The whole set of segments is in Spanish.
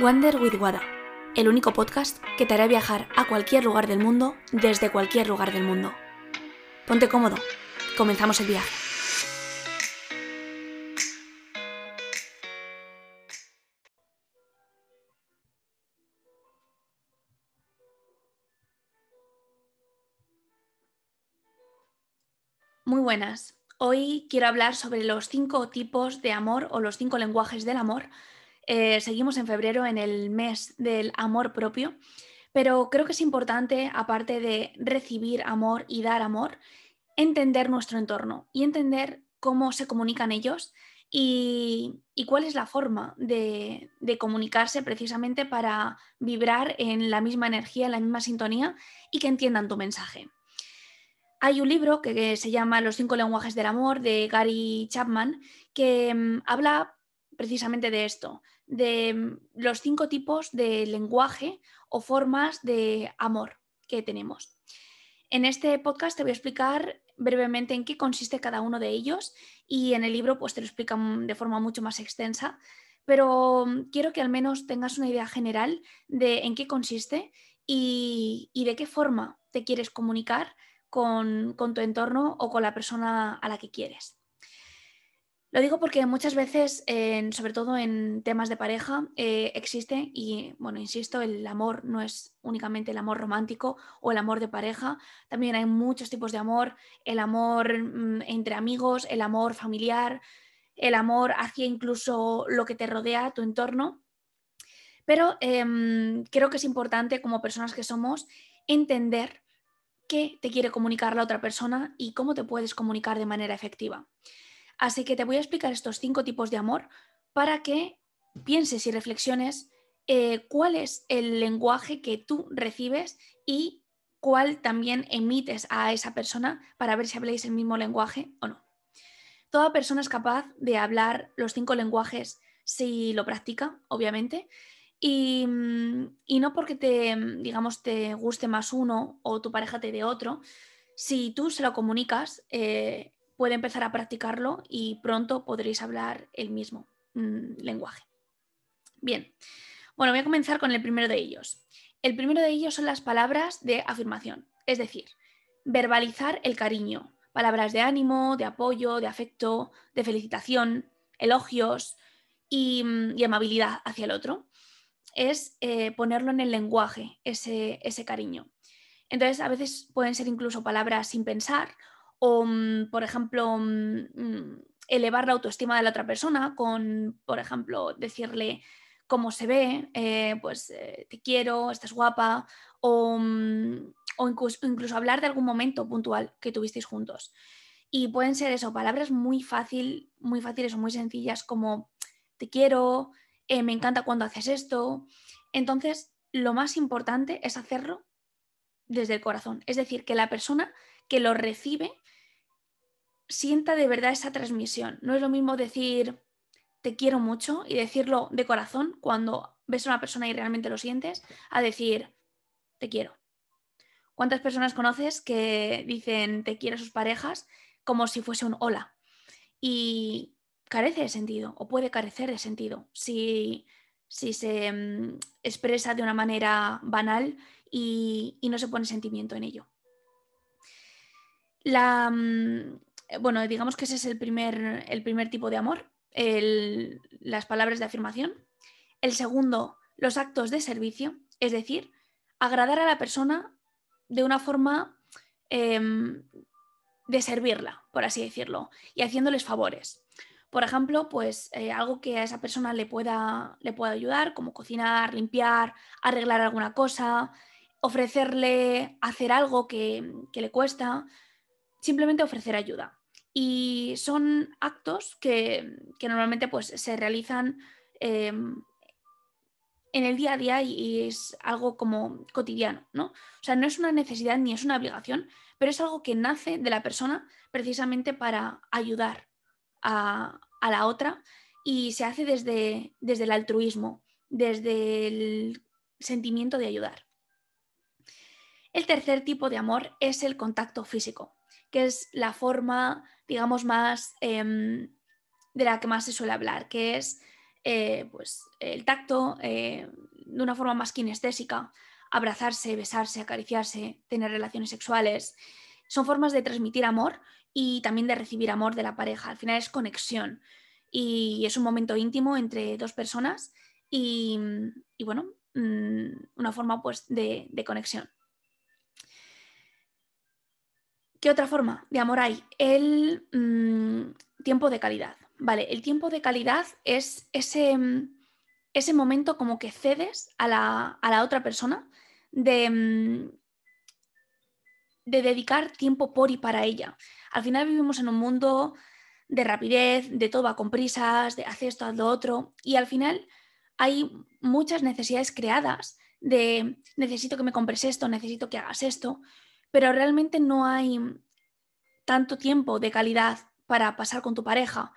Wander with Wada, el único podcast que te hará viajar a cualquier lugar del mundo desde cualquier lugar del mundo. Ponte cómodo, comenzamos el viaje. Muy buenas. Hoy quiero hablar sobre los cinco tipos de amor o los cinco lenguajes del amor eh, seguimos en febrero en el mes del amor propio, pero creo que es importante, aparte de recibir amor y dar amor, entender nuestro entorno y entender cómo se comunican ellos y, cuál es la forma de, comunicarse precisamente para vibrar en la misma energía, en la misma sintonía y que entiendan tu mensaje. Hay un libro que, se llama Los cinco lenguajes del amor de Gary Chapman que mm, habla precisamente de esto, de mm, los cinco tipos de lenguaje o formas de amor que tenemos. En este podcast te voy a explicar brevemente en qué consiste cada uno de ellos y en el libro pues te lo explican de forma mucho más extensa, pero mm, quiero que al menos tengas una idea general de en qué consiste y, de qué forma te quieres comunicar con tu entorno o con la persona a la que quieres. Lo digo porque muchas veces, sobre todo en temas de pareja, eh, existe, y bueno, insisto, el amor no es únicamente el amor romántico o el amor de pareja, también hay muchos tipos de amor, el amor mm, entre amigos, el amor familiar, el amor hacia incluso lo que te rodea, tu entorno. Pero em, creo que es importante como personas que somos entender qué te quiere comunicar la otra persona y cómo te puedes comunicar de manera efectiva. Así que te voy a explicar estos cinco tipos de amor para que pienses y reflexiones eh, cuál es el lenguaje que tú recibes y cuál también emites a esa persona para ver si habléis el mismo lenguaje o no. Toda persona es capaz de hablar los cinco lenguajes si lo practica, obviamente, y, no porque te, digamos, te guste más uno o tu pareja te dé otro, si tú se lo comunicas, eh, puede empezar a practicarlo y pronto podréis hablar el mismo mm, lenguaje. Bien, bueno, voy a comenzar con el primero de ellos. El primero de ellos son las palabras de afirmación, es decir, verbalizar el cariño, palabras de ánimo, de apoyo, de afecto, de felicitación, elogios y, mm, amabilidad hacia el otro. Es eh, ponerlo en el lenguaje, ese, ese cariño. Entonces, a veces pueden ser incluso palabras sin pensar o, mm, por ejemplo, mm, mm, elevar la autoestima de la otra persona con, por ejemplo, decirle cómo se ve, eh, pues eh, te quiero, estás guapa, o, incluso, hablar de algún momento puntual que tuvisteis juntos. Y pueden ser eso, palabras muy, fácil, muy fáciles o muy sencillas como te quiero, eh, me encanta cuando haces esto. Entonces, lo más importante es hacerlo desde el corazón. Es decir, que la persona que lo recibe sienta de verdad esa transmisión. No es lo mismo decir te quiero mucho y decirlo de corazón cuando ves a una persona y realmente lo sientes, a decir te quiero. ¿Cuántas personas conoces que dicen te quiero a sus parejas como si fuese un hola? Y carece de sentido o puede carecer de sentido si, si se mm, expresa de una manera banal y, y no se pone sentimiento en ello. Mm, eh, bueno, digamos que ese es el primer, el primer tipo de amor, las palabras de afirmación. El segundo, los actos de servicio, es decir, agradar a la persona de una forma em, de servirla, por así decirlo, y haciéndoles favores. Por ejemplo, pues eh, algo que a esa persona le pueda, le pueda ayudar, como cocinar, limpiar, arreglar alguna cosa, ofrecerle hacer algo que, que le cuesta, simplemente ofrecer ayuda. Y son actos que, normalmente pues, se realizan em, en el día a día y, es algo como cotidiano, ¿no? O sea, no es una necesidad ni es una obligación, pero es algo que nace de la persona precisamente para ayudar a, la otra y se hace desde, desde el altruismo, desde el sentimiento de ayudar. El tercer tipo de amor es el contacto físico, que es la forma digamos, más em, de la que más se suele hablar, que es eh, pues, el tacto de una forma más kinestésica, abrazarse, besarse, acariciarse, tener relaciones sexuales. Son formas de transmitir amor y también de recibir amor de la pareja. Al final es conexión y es un momento íntimo entre dos personas y, bueno, mm, una forma pues de, conexión. ¿Qué otra forma de amor hay? El mm, tiempo de calidad. Vale, el tiempo de calidad es ese, ese momento como que cedes a la, a la otra persona de, mm, de dedicar tiempo por y para ella. Al final vivimos en un mundo de rapidez, de todo va con prisas, de hacer esto, haz lo otro, y al final hay muchas necesidades creadas de necesito que me compres esto, necesito que hagas esto, pero realmente no hay tanto tiempo de calidad para pasar con tu pareja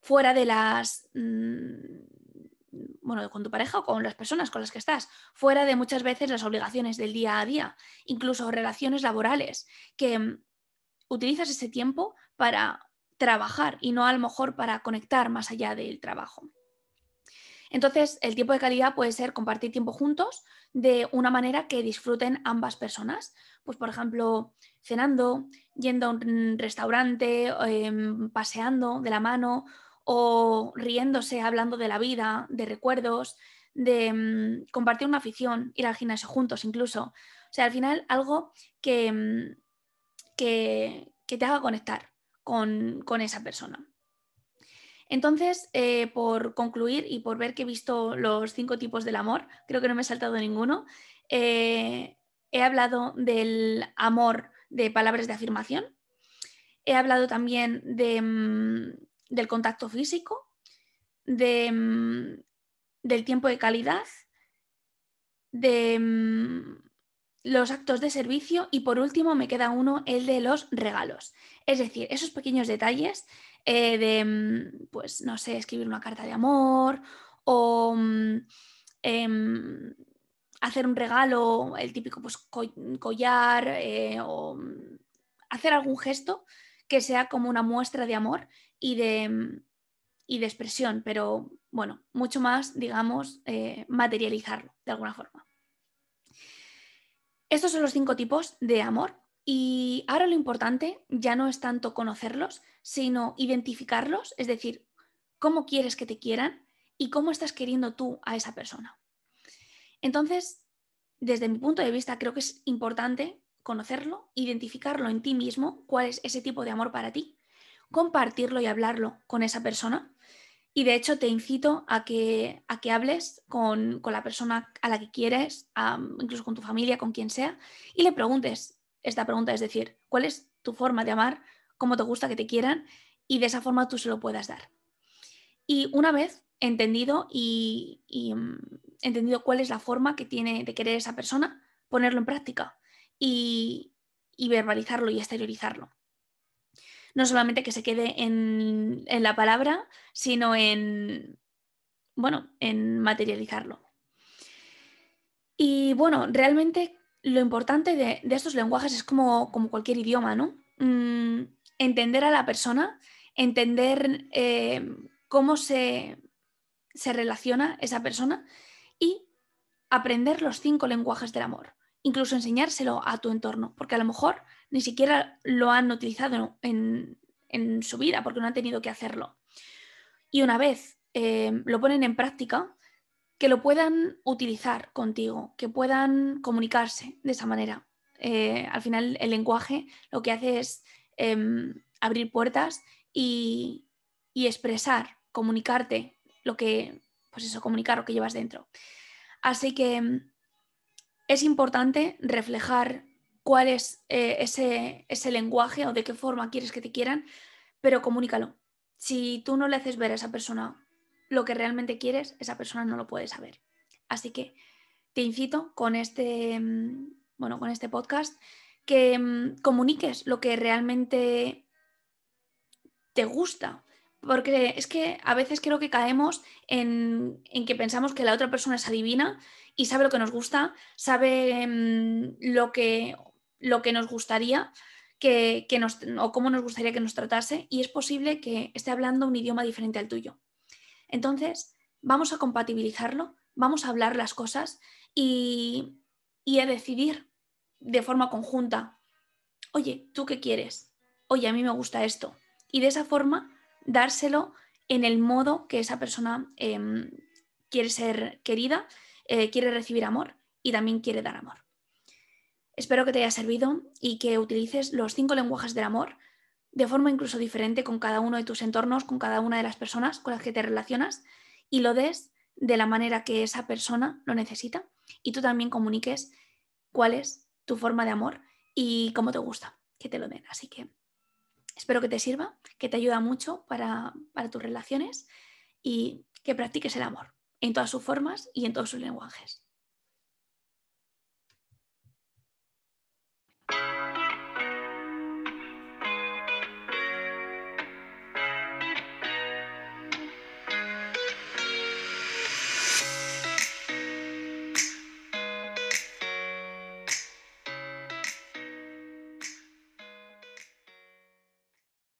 fuera de las mm, bueno, con tu pareja o con las personas con las que estás, fuera de muchas veces las obligaciones del día a día, incluso relaciones laborales, que mm, utilizas ese tiempo para trabajar y no a lo mejor para conectar más allá del trabajo. Entonces, el tiempo de calidad puede ser compartir tiempo juntos de una manera que disfruten ambas personas. Pues, por ejemplo, cenando, yendo a un restaurante, em, paseando de la mano o riéndose, hablando de la vida, de recuerdos, de mm, compartir una afición, ir al gimnasio juntos incluso. O sea, al final algo que, mm, que, te haga conectar con, esa persona. Entonces, eh, por concluir y por ver que he visto los cinco tipos del amor, creo que no me he saltado ninguno, eh, he hablado del amor de palabras de afirmación, he hablado también mm, del contacto físico, mm, del tiempo de calidad, de mm, los actos de servicio y por último me queda uno, el de los regalos. Es decir, esos pequeños detalles eh, de, mm, pues, no sé, escribir una carta de amor o em, hacer un regalo, el típico pues, collar eh, o hacer algún gesto que sea como una muestra de amor y de, y de expresión, pero bueno, mucho más, digamos, eh, materializarlo de alguna forma. Estos son los cinco tipos de amor y ahora lo importante ya no es tanto conocerlos, sino identificarlos, es decir, cómo quieres que te quieran y cómo estás queriendo tú a esa persona. Entonces, desde mi punto de vista, creo que es importante conocerlo, identificarlo en ti mismo, cuál es ese tipo de amor para ti, compartirlo y hablarlo con esa persona. Y de hecho te incito a que, a que hables con, la persona a la que quieres, incluso con tu familia, con quien sea, y le preguntes esta pregunta, es decir, ¿cuál es tu forma de amar? ¿Cómo te gusta que te quieran? Y de esa forma tú se lo puedas dar. Y una vez entendido y, mm, entendido cuál es la forma que tiene de querer esa persona, ponerlo en práctica y, verbalizarlo y exteriorizarlo. No solamente que se quede en, la palabra, sino en, bueno, en materializarlo. Y bueno, realmente lo importante de, estos lenguajes es como, como, cualquier idioma, ¿no? Mm, entender a la persona, entender eh, cómo se, se relaciona esa persona y aprender los cinco lenguajes del amor incluso enseñárselo a tu entorno, porque a lo mejor ni siquiera lo han utilizado en, su vida, porque no han tenido que hacerlo. Y una vez eh, lo ponen en práctica, que lo puedan utilizar contigo, que puedan comunicarse de esa manera. Eh, al final el lenguaje lo que hace es em, abrir puertas y, y, expresar, comunicarte lo que, pues eso, comunicar lo que llevas dentro. Así que es importante reflejar cuál es eh, ese, ese lenguaje o de qué forma quieres que te quieran, pero comunícalo. Si tú no le haces ver a esa persona lo que realmente quieres, esa persona no lo puede saber. Así que te incito con este, mm, bueno, con este podcast que mm, comuniques lo que realmente te gusta. Porque es que a veces creo que caemos en, en que pensamos que la otra persona es adivina y sabe lo que nos gusta, sabe mm, lo, que, lo que nos gustaría que, nos, o cómo nos gustaría que nos tratase y es posible que esté hablando un idioma diferente al tuyo. Entonces, vamos a compatibilizarlo, vamos a hablar las cosas y, a decidir de forma conjunta, oye, ¿tú qué quieres? Oye, a mí me gusta esto. Y de esa forma dárselo en el modo que esa persona em, quiere ser querida, eh, quiere recibir amor y también quiere dar amor. Espero que te haya servido y que utilices los cinco lenguajes del amor de forma incluso diferente con cada uno de tus entornos, con cada una de las personas con las que te relacionas y lo des de la manera que esa persona lo necesita y tú también comuniques cuál es tu forma de amor y cómo te gusta que te lo den. Así que espero que te sirva, que te ayuda mucho para, para tus relaciones y que practiques el amor en todas sus formas y en todos sus lenguajes.